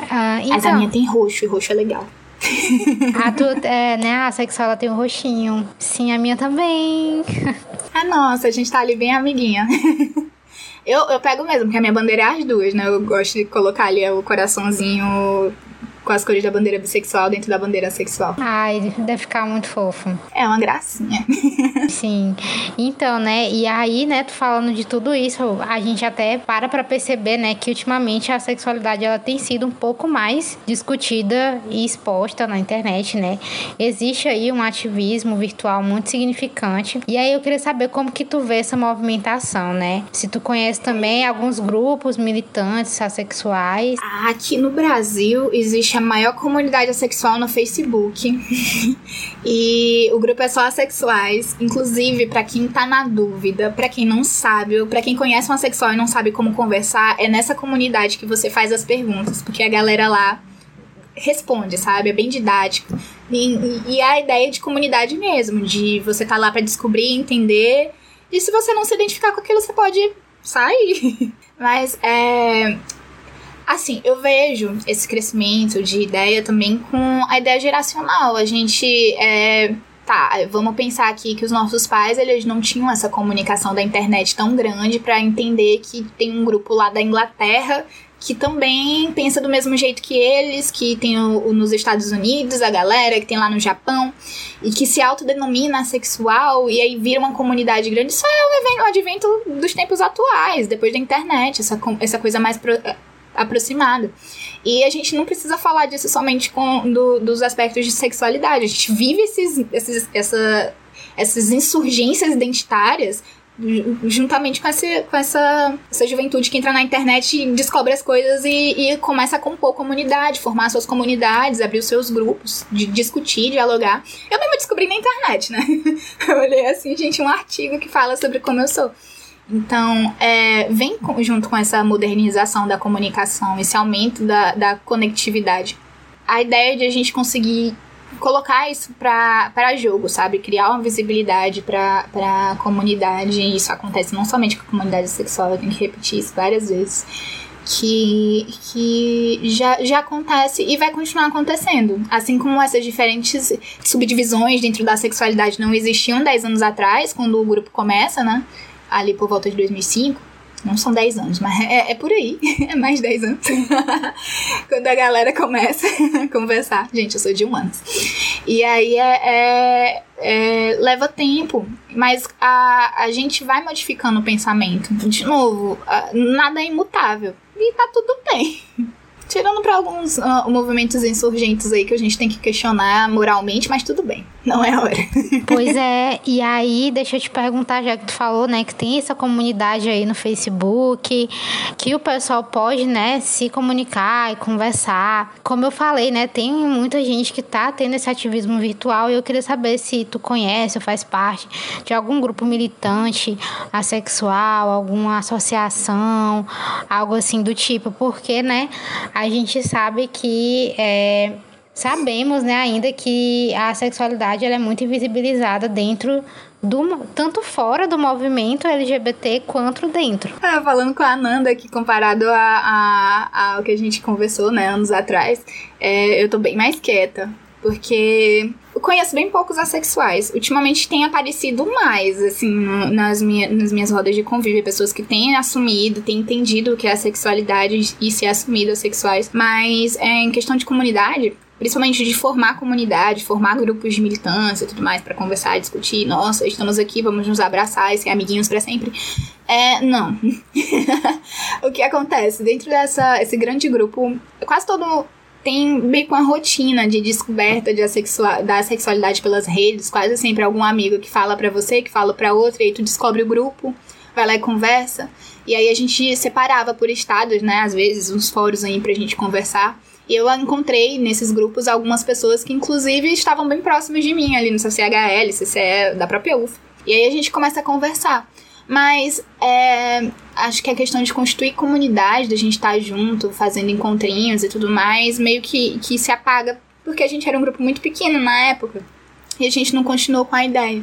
Uh, então... Mas a minha tem roxo, e roxo é legal. [LAUGHS] a tu, é, né, a sexual ela tem um roxinho. Sim, a minha também. [LAUGHS] ah, nossa, a gente tá ali bem amiguinha. Eu, eu pego mesmo, porque a minha bandeira é as duas, né? Eu gosto de colocar ali o coraçãozinho com as cores da bandeira bissexual dentro da bandeira sexual. Ai, deve ficar muito fofo. É uma gracinha. [LAUGHS] Sim. Então, né? E aí, né, tu falando de tudo isso, a gente até para pra perceber, né, que ultimamente a sexualidade ela tem sido um pouco mais discutida e exposta na internet, né? Existe aí um ativismo virtual muito significante. E aí eu queria saber como que tu vê essa movimentação, né? Se tu conhece também alguns grupos militantes assexuais. Aqui no Brasil existe a maior comunidade assexual no Facebook. [LAUGHS] e o grupo é só assexuais. Inclusive, para quem tá na dúvida, para quem não sabe, ou pra quem conhece um assexual e não sabe como conversar, é nessa comunidade que você faz as perguntas. Porque a galera lá responde, sabe? É bem didático. E, e a ideia de comunidade mesmo, de você tá lá para descobrir, entender. E se você não se identificar com aquilo, você pode sair. [LAUGHS] Mas é. Assim, eu vejo esse crescimento de ideia também com a ideia geracional. A gente é, tá, vamos pensar aqui que os nossos pais, eles não tinham essa comunicação da internet tão grande para entender que tem um grupo lá da Inglaterra que também pensa do mesmo jeito que eles, que tem o, o, nos Estados Unidos, a galera que tem lá no Japão, e que se autodenomina sexual, e aí vira uma comunidade grande. Isso é um, evento, um advento dos tempos atuais, depois da internet, essa, essa coisa mais pro, aproximada. E a gente não precisa falar disso somente com do, dos aspectos de sexualidade. A gente vive esses, esses, essa, essas insurgências identitárias juntamente com, essa, com essa, essa juventude que entra na internet e descobre as coisas e, e começa a compor comunidade, formar suas comunidades, abrir os seus grupos, de discutir, dialogar. Eu mesmo descobri na internet, né? [LAUGHS] Eu olhei assim, gente, um artigo que fala sobre como eu sou. Então, é, vem junto com essa modernização da comunicação, esse aumento da, da conectividade. A ideia de a gente conseguir colocar isso para jogo, sabe? Criar uma visibilidade para a comunidade. E isso acontece não somente com a comunidade sexual, eu tenho que repetir isso várias vezes. Que, que já, já acontece e vai continuar acontecendo. Assim como essas diferentes subdivisões dentro da sexualidade não existiam 10 anos atrás, quando o grupo começa, né? Ali por volta de 2005 não são 10 anos, mas é, é por aí. [LAUGHS] É mais 10 anos. [LAUGHS] Quando a galera começa a conversar. Gente, eu sou de humanos. E aí é, é, é, leva tempo. Mas a, a gente vai modificando o pensamento. De novo, nada é imutável. E tá tudo bem. Tirando para alguns uh, movimentos insurgentes aí que a gente tem que questionar moralmente, mas tudo bem, não é hora. [LAUGHS] Pois é, e aí deixa eu te perguntar, já que tu falou, né, que tem essa comunidade aí no Facebook, que o pessoal pode, né, se comunicar e conversar. Como eu falei, né, tem muita gente que tá tendo esse ativismo virtual e eu queria saber se tu conhece ou faz parte de algum grupo militante assexual, alguma associação, algo assim do tipo, porque, né, a gente sabe que é, sabemos, né, ainda que a sexualidade ela é muito invisibilizada dentro do tanto fora do movimento LGBT quanto dentro. É, falando com a Ananda aqui comparado a, a, ao que a gente conversou, né, anos atrás, é, eu tô bem mais quieta, porque eu conheço bem poucos assexuais. Ultimamente tem aparecido mais, assim, nas, minha, nas minhas rodas de convívio, pessoas que têm assumido, têm entendido o que é a sexualidade e se assumido assexuais. Mas é, em questão de comunidade, principalmente de formar comunidade, formar grupos de militância e tudo mais para conversar, discutir. Nossa, estamos aqui, vamos nos abraçar e ser amiguinhos para sempre. É, não. [LAUGHS] o que acontece dentro dessa esse grande grupo, quase todo tem meio com a rotina de descoberta de da sexualidade pelas redes, quase sempre algum amigo que fala para você, que fala para outro, e aí tu descobre o grupo, vai lá e conversa. E aí a gente separava por estados, né, às vezes, uns fóruns aí pra gente conversar. E eu encontrei nesses grupos algumas pessoas que, inclusive, estavam bem próximas de mim, ali no CCHL, CCE, da própria UFA. E aí a gente começa a conversar. Mas é, acho que a questão de constituir comunidade, da gente estar tá junto, fazendo encontrinhos e tudo mais, meio que, que se apaga, porque a gente era um grupo muito pequeno na época. E a gente não continuou com a ideia.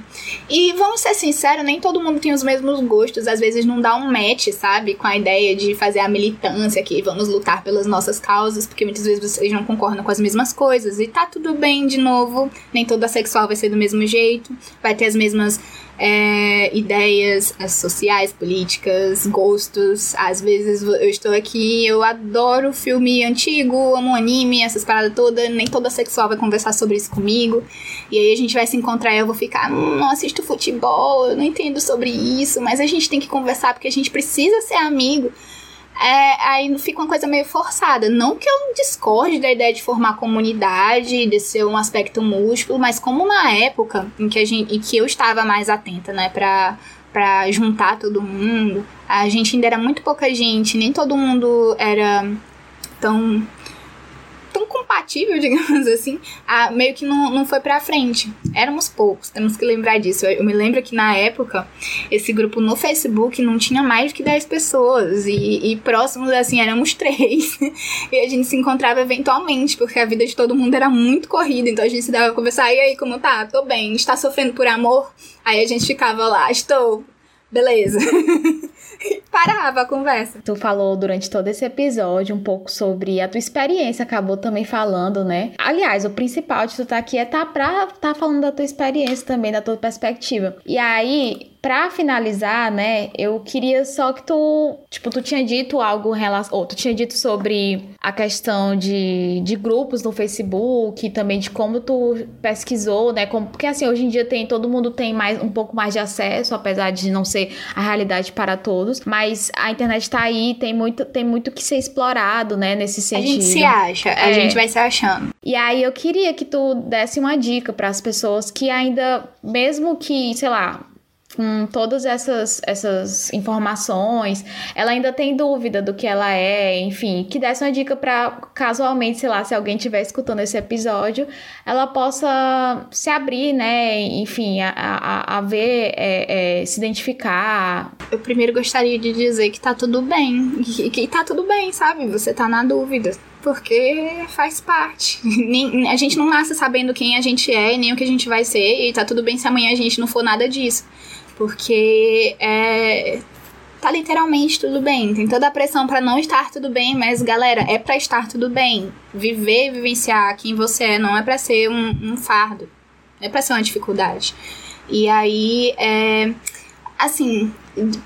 E vamos ser sinceros, nem todo mundo tem os mesmos gostos. Às vezes não dá um match, sabe? Com a ideia de fazer a militância aqui, vamos lutar pelas nossas causas, porque muitas vezes vocês não concordam com as mesmas coisas. E tá tudo bem, de novo. Nem toda sexual vai ser do mesmo jeito. Vai ter as mesmas é, ideias sociais, políticas, gostos. Às vezes eu estou aqui, eu adoro filme antigo, amo anime, essas paradas todas, nem toda sexual vai conversar sobre isso comigo. E aí a gente vai se encontrar e eu vou ficar, hum, não assisto futebol, eu não entendo sobre isso, mas a gente tem que conversar porque a gente precisa ser amigo é, aí fica uma coisa meio forçada. Não que eu discorde da ideia de formar comunidade, de ser um aspecto músculo, mas como na época em que, a gente, em que eu estava mais atenta, né, pra, pra juntar todo mundo, a gente ainda era muito pouca gente, nem todo mundo era tão tão compatível, [LAUGHS] digamos assim, a, meio que não, não foi pra frente. Éramos poucos, temos que lembrar disso. Eu, eu, me lembro que na época, esse grupo no Facebook não tinha mais que 10 pessoas, e, e próximos, assim, éramos [LAUGHS] três. e a gente se encontrava eventualmente, porque a vida de todo mundo era muito corrida, então a gente se dava a conversar, e aí, como tá? Tô bem, está sofrendo por amor? Aí a gente ficava lá, estou, beleza. [LAUGHS] parava a conversa. Tu falou durante todo esse episódio um pouco sobre a tua experiência, acabou também falando, né? Aliás, o principal de tu estar tá aqui é tá pra tá falando da tua experiência também, da tua perspectiva. E aí, Pra finalizar, né, eu queria só que tu, tipo, tu tinha dito algo relação, ou tu tinha dito sobre a questão de, de grupos no Facebook, também de como tu pesquisou, né, como, porque assim, hoje em dia tem, todo mundo tem mais, um pouco mais de acesso, apesar de não ser a realidade para todos, mas a internet tá aí, tem muito, tem muito que ser explorado, né, nesse sentido. A gente se acha, é. a gente vai se achando. E aí eu queria que tu desse uma dica para as pessoas que ainda, mesmo que, sei lá, com todas essas, essas informações, ela ainda tem dúvida do que ela é, enfim, que desse uma dica para casualmente, sei lá, se alguém estiver escutando esse episódio, ela possa se abrir, né, enfim, a, a, a ver, é, é, se identificar. Eu primeiro gostaria de dizer que tá tudo bem, que, que tá tudo bem, sabe? Você tá na dúvida porque faz parte. [LAUGHS] Nem, a gente não nasce sabendo quem a gente é, nem o que a gente vai ser, e tá tudo bem se amanhã a gente não for nada disso. Porque é, tá literalmente tudo bem. Tem toda a pressão para não estar tudo bem, mas galera, é para estar tudo bem. Viver vivenciar quem você é não é para ser um, um, fardo, é para ser uma dificuldade. E aí, é, assim,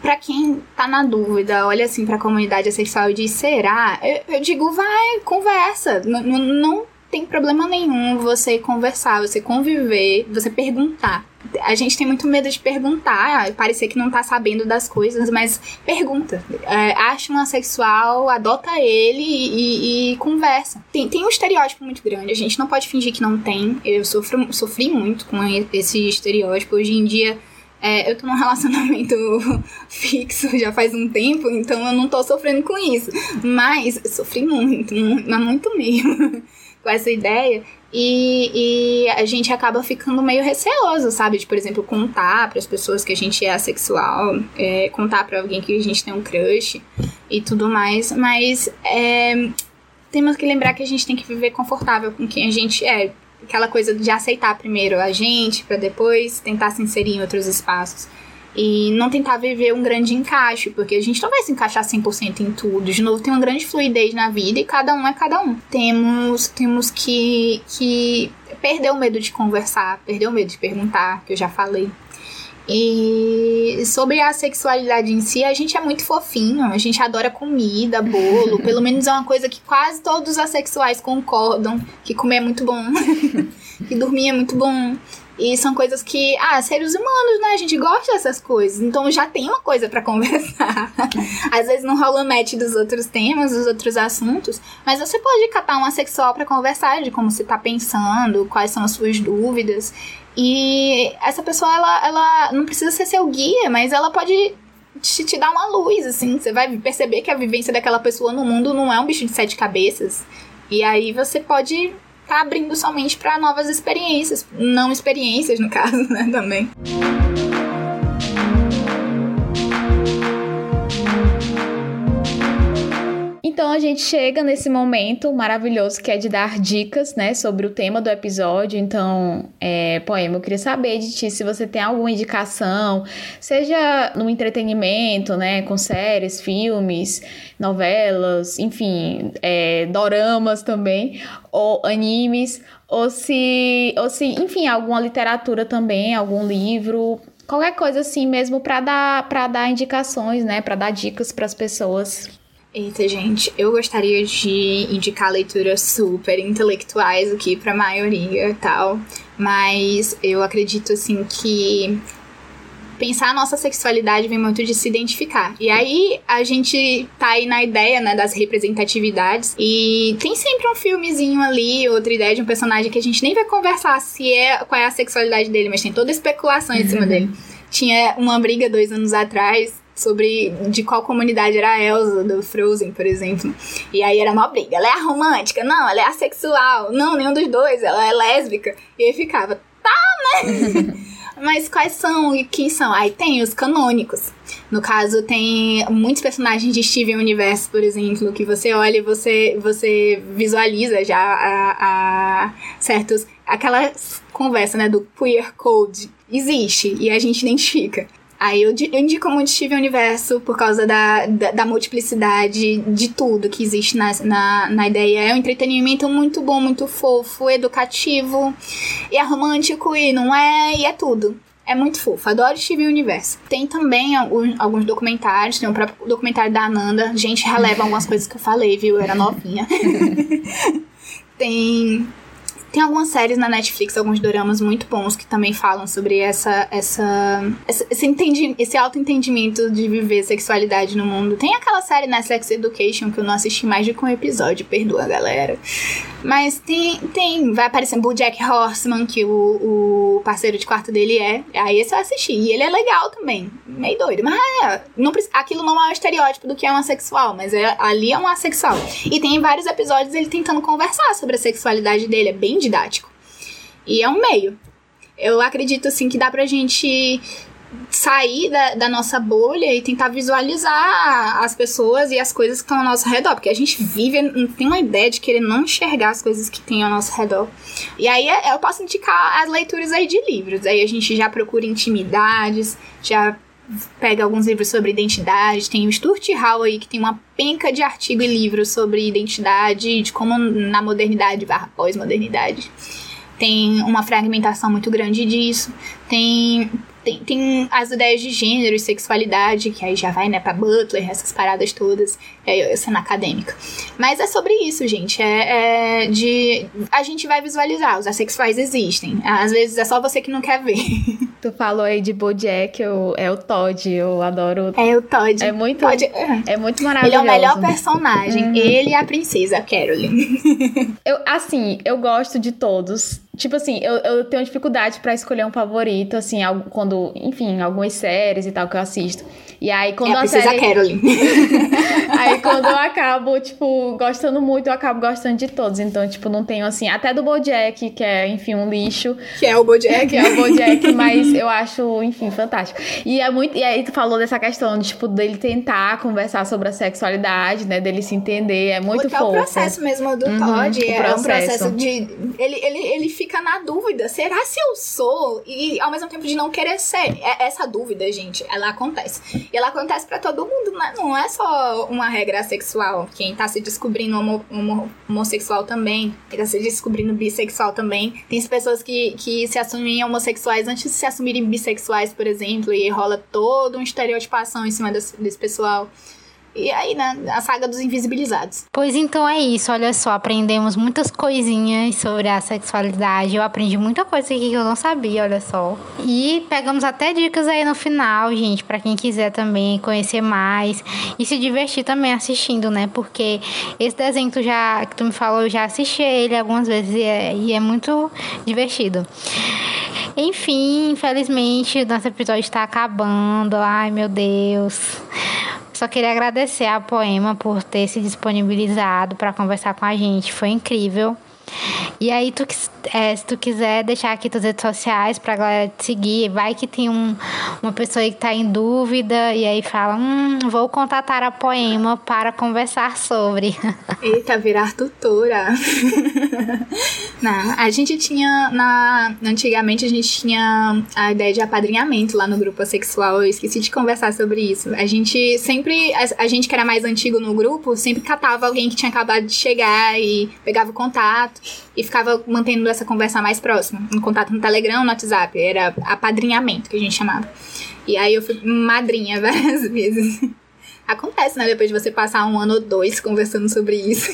para quem tá na dúvida, olha assim pra comunidade sexual e diz: será? Eu, eu digo, vai, conversa. N não tem problema nenhum você conversar, você conviver, você perguntar a gente tem muito medo de perguntar, parecer que não tá sabendo das coisas, mas pergunta. É, acha um assexual, adota ele e, e, conversa. Tem, tem um estereótipo muito grande, a gente não pode fingir que não tem. Eu sofro, sofri muito com esse estereótipo. Hoje em dia. É, eu tô num relacionamento [LAUGHS] fixo já faz um tempo, então eu não tô sofrendo com isso. Mas sofri muito, muito, muito mesmo [LAUGHS] com essa ideia. E, e, a gente acaba ficando meio receoso, sabe? De, por exemplo, contar para as pessoas que a gente é assexual, é, contar para alguém que a gente tem um crush e tudo mais. Mas é, temos que lembrar que a gente tem que viver confortável com quem a gente é. Aquela coisa de aceitar primeiro a gente, para depois tentar se inserir em outros espaços e não tentar viver um grande encaixe, porque a gente não vai se encaixar 100% em tudo. De novo, tem uma grande fluidez na vida e cada um é cada um. Temos, temos que, que perder o medo de conversar, perder o medo de perguntar, que eu já falei. E sobre a sexualidade em si, a gente é muito fofinho, a gente adora comida, bolo, pelo menos é uma coisa que quase todos os assexuais concordam, que comer é muito bom, [LAUGHS] que dormir é muito bom, e são coisas que, ah, seres humanos, né? A gente gosta dessas coisas. Então já tem uma coisa para [LAUGHS] conversar. Às vezes não rola match dos outros temas, dos outros assuntos. Mas você pode catar uma sexual para conversar de como você tá pensando, quais são as suas dúvidas. E essa pessoa, ela, ela não precisa ser seu guia, mas ela pode te, te dar uma luz, assim. Você vai perceber que a vivência daquela pessoa no mundo não é um bicho de sete cabeças. E aí você pode tá abrindo somente para novas experiências, não experiências no caso, [LAUGHS] né, também. Então a gente chega nesse momento maravilhoso que é de dar dicas, né, sobre o tema do episódio. Então, é, Poema, eu queria saber de ti se você tem alguma indicação, seja no entretenimento, né, com séries, filmes, novelas, enfim, é, doramas também, ou animes, ou se, ou se, enfim, alguma literatura também, algum livro, qualquer coisa assim mesmo para dar para dar indicações, né, para dar dicas para as pessoas. Eita, gente, eu gostaria de indicar leituras super intelectuais aqui para a maioria e tal, mas eu acredito assim que pensar a nossa sexualidade vem muito de se identificar. E aí a gente tá aí na ideia, né, das representatividades. E tem sempre um filmezinho ali, outra ideia de um personagem que a gente nem vai conversar se é qual é a sexualidade dele, mas tem toda especulação em cima uhum. dele. Tinha uma briga dois anos atrás sobre de qual comunidade era a Elsa do Frozen, por exemplo. E aí era uma briga. Ela é a romântica? Não, ela é assexual. Não, nenhum dos dois. Ela é lésbica. E aí ficava, tá, né? [LAUGHS] Mas quais são e quem são? Aí tem os canônicos. No caso, tem muitos personagens de Steven Universe, por exemplo, que você olha e você, você visualiza já a, a certos. Aquela conversa, né, do queer code existe e a gente identifica. Aí eu, eu indico muito Steven Universo por causa da, da, da, multiplicidade de tudo que existe na, na, na ideia. É um entretenimento muito bom, muito fofo, educativo, e é romântico, e não é, e é tudo. É muito fofo, adoro Steven Universo. Tem também alguns, alguns documentários, tem o próprio documentário da Ananda. Gente, releva algumas coisas que eu falei, viu? Eu era novinha. [LAUGHS] tem tem algumas séries na Netflix, alguns doramas muito bons que também falam sobre essa, essa, esse, entendi, esse auto-entendimento de viver sexualidade no mundo. Tem aquela série na Sex Education que eu não assisti mais de um episódio, perdoa galera. Mas tem, tem vai aparecendo o Jack Horseman, que o, o parceiro de quarto dele é. Aí esse eu assisti. E ele é legal também. Meio doido. Mas é, não, aquilo não é um estereótipo do que é um assexual, mas é, ali é um assexual. E tem vários episódios ele tentando conversar sobre a sexualidade dele. É bem didático. E é um meio. Eu acredito, assim, que dá pra gente sair da, da, nossa bolha e tentar visualizar as pessoas e as coisas que estão ao nosso redor. Porque a gente vive, tem uma ideia de querer não enxergar as coisas que tem ao nosso redor. E aí é, eu posso indicar as leituras aí de livros. Aí a gente já procura intimidades, já pega alguns livros sobre identidade. Tem o Stuart Hall aí, que tem uma penca de artigo e livros sobre identidade, de como na modernidade barra pós-modernidade. Tem uma fragmentação muito grande disso. Tem tem, tem as ideias de gênero e sexualidade, que aí já vai, né, pra Butler, essas paradas todas, é, cena acadêmica. Mas é sobre isso, gente. É, é, de. A gente vai visualizar, os assexuais existem. Às vezes é só você que não quer ver. [LAUGHS] Tu falou aí de Bojack, eu, é o Todd, eu adoro. É o Todd. É muito, Todd, é. é muito maravilhoso. Ele é o melhor personagem. Uhum. Ele e a princesa, Carolyn. [LAUGHS] eu, assim, eu gosto de todos. Tipo assim, eu, eu tenho dificuldade para escolher um favorito, assim, quando, enfim, algumas séries e tal que eu assisto. E aí quando é a, a série... Carolyn. [LAUGHS] aí quando eu [LAUGHS] acabo, tipo, gostando muito, eu acabo gostando de todos. Então, tipo, não tenho assim, até do BoJack, que é, enfim, um lixo. Que é o BoJack. que é o BoJack, [LAUGHS] mas eu acho, enfim, fantástico. E é muito, e aí tu falou dessa questão de, tipo, dele tentar conversar sobre a sexualidade, né, dele se entender, é muito Porque fofo. É o processo mesmo do uhum, Todd, é processo. um processo de ele, ele, ele fica na dúvida, será se eu sou? E ao mesmo tempo de não querer ser. É, essa dúvida, gente, ela acontece. E ela acontece para todo mundo, né? não é só uma regra sexual. Quem tá se descobrindo homo, homo, homossexual também, quem tá se descobrindo bissexual também. Tem pessoas que, que se assumem homossexuais antes de se assumirem bissexuais, por exemplo, e rola toda uma estereotipação em cima desse, desse pessoal. E aí, né, a saga dos invisibilizados. Pois então é isso, olha só, aprendemos muitas coisinhas sobre a sexualidade. Eu aprendi muita coisa aqui que eu não sabia, olha só. E pegamos até dicas aí no final, gente, para quem quiser também conhecer mais e se divertir também assistindo, né? Porque esse desenho tu, já, que tu me falou, eu já assisti ele algumas vezes e é, e é muito divertido. Enfim, infelizmente, nosso episódio está acabando. Ai, meu Deus. Só queria agradecer a Poema por ter se disponibilizado para conversar com a gente. Foi incrível. E aí, tu, é, se tu quiser deixar aqui tuas redes sociais pra galera te seguir, vai que tem um, uma pessoa aí que tá em dúvida e aí fala, hum, vou contatar a Poema para conversar sobre. [LAUGHS] Eita, virar tutora. [LAUGHS] Não, a gente tinha, na, antigamente a gente tinha a ideia de apadrinhamento lá no grupo sexual, eu esqueci de conversar sobre isso. A gente sempre, a, a gente que era mais antigo no grupo, sempre catava alguém que tinha acabado de chegar e pegava o contato e ficava mantendo essa conversa mais próxima, no contato no Telegram, no WhatsApp, era apadrinhamento que a gente chamava. E aí eu fui madrinha [LAUGHS] várias vezes. Acontece, né? Depois de você passar um ano ou dois conversando sobre isso.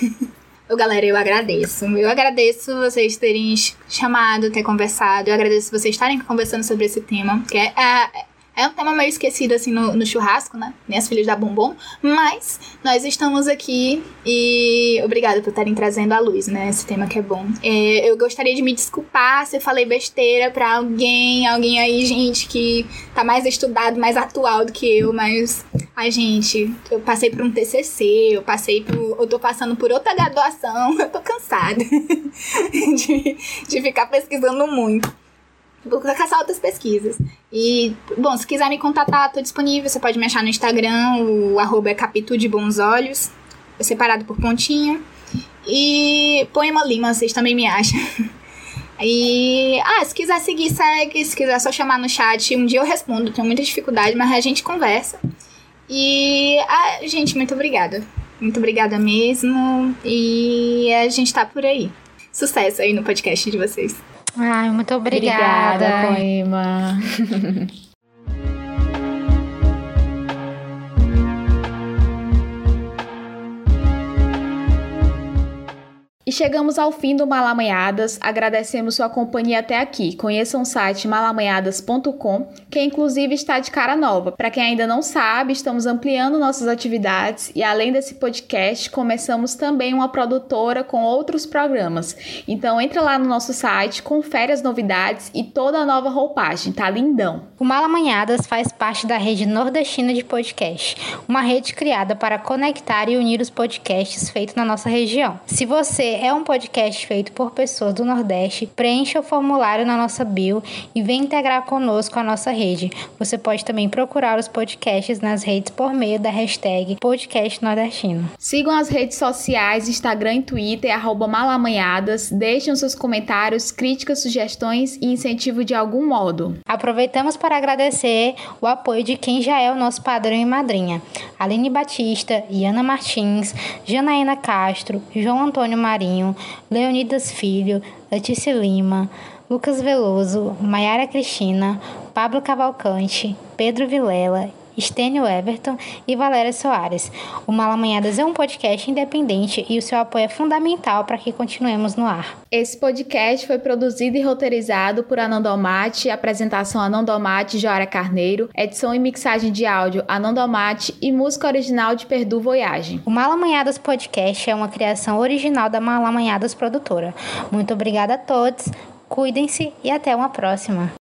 Ô, galera, eu agradeço. Eu agradeço vocês terem chamado, ter conversado. Eu agradeço vocês estarem conversando sobre esse tema, que é, é é um tema meio esquecido, assim, no, no churrasco, né? Minhas filhas da Bombom. Mas nós estamos aqui e obrigada por estarem trazendo à luz, né? Esse tema que é bom. É, eu gostaria de me desculpar se eu falei besteira pra alguém, alguém aí, gente, que tá mais estudado, mais atual do que eu, mas. Ai, gente, eu passei por um TCC, eu passei por. Eu tô passando por outra graduação, [LAUGHS] eu tô cansada [LAUGHS] de, de ficar pesquisando muito. Vou caçar outras pesquisas. E, bom, se quiser me contatar, tô disponível. Você pode me achar no Instagram, o arroba é capítulo de bons olhos, separado por pontinha. E Poema Lima, vocês também me acham. [LAUGHS] E, ah, se quiser seguir, segue. Se quiser só chamar no chat, um dia eu respondo. Tenho muita dificuldade, mas a gente conversa. E, ah, gente, muito obrigada. Muito obrigada mesmo. E a gente tá por aí. Sucesso aí no podcast de vocês. Ai, muito obrigada. Obrigada, poema. [LAUGHS] E chegamos ao fim do Malamanhadas. Agradecemos sua companhia até aqui. Conheçam o site malamanhadas.com, que inclusive está de cara nova. Para quem ainda não sabe, estamos ampliando nossas atividades e além desse podcast, começamos também uma produtora com outros programas. Então entra lá no nosso site, confere as novidades e toda a nova roupagem, tá lindão. O Malamanhadas faz parte da rede nordestina de podcast, uma rede criada para conectar e unir os podcasts feitos na nossa região. Se você é um podcast feito por pessoas do Nordeste. Preencha o formulário na nossa bio e vem integrar conosco a nossa rede. Você pode também procurar os podcasts nas redes por meio da hashtag Podcast Nordestino. Sigam as redes sociais, Instagram e Twitter, arroba malamanhadas. Deixem seus comentários, críticas, sugestões e incentivo de algum modo. Aproveitamos para agradecer o apoio de quem já é o nosso padrão e madrinha. Aline Batista, Iana Martins, Janaína Castro, João Antônio Marinho, Marinho, Leonidas Filho, Letícia Lima, Lucas Veloso, Maiara Cristina, Pablo Cavalcante, Pedro Vilela Estênio Everton e Valéria Soares. O Malamanhadas é um podcast independente e o seu apoio é fundamental para que continuemos no ar. Esse podcast foi produzido e roteirizado por Anando Almaty, apresentação Anando Almaty e Joara Carneiro, edição e mixagem de áudio Anando Almaty e música original de Perdu Voyage. O Malamanhadas Podcast é uma criação original da Malamanhadas Produtora. Muito obrigada a todos, cuidem-se e até uma próxima.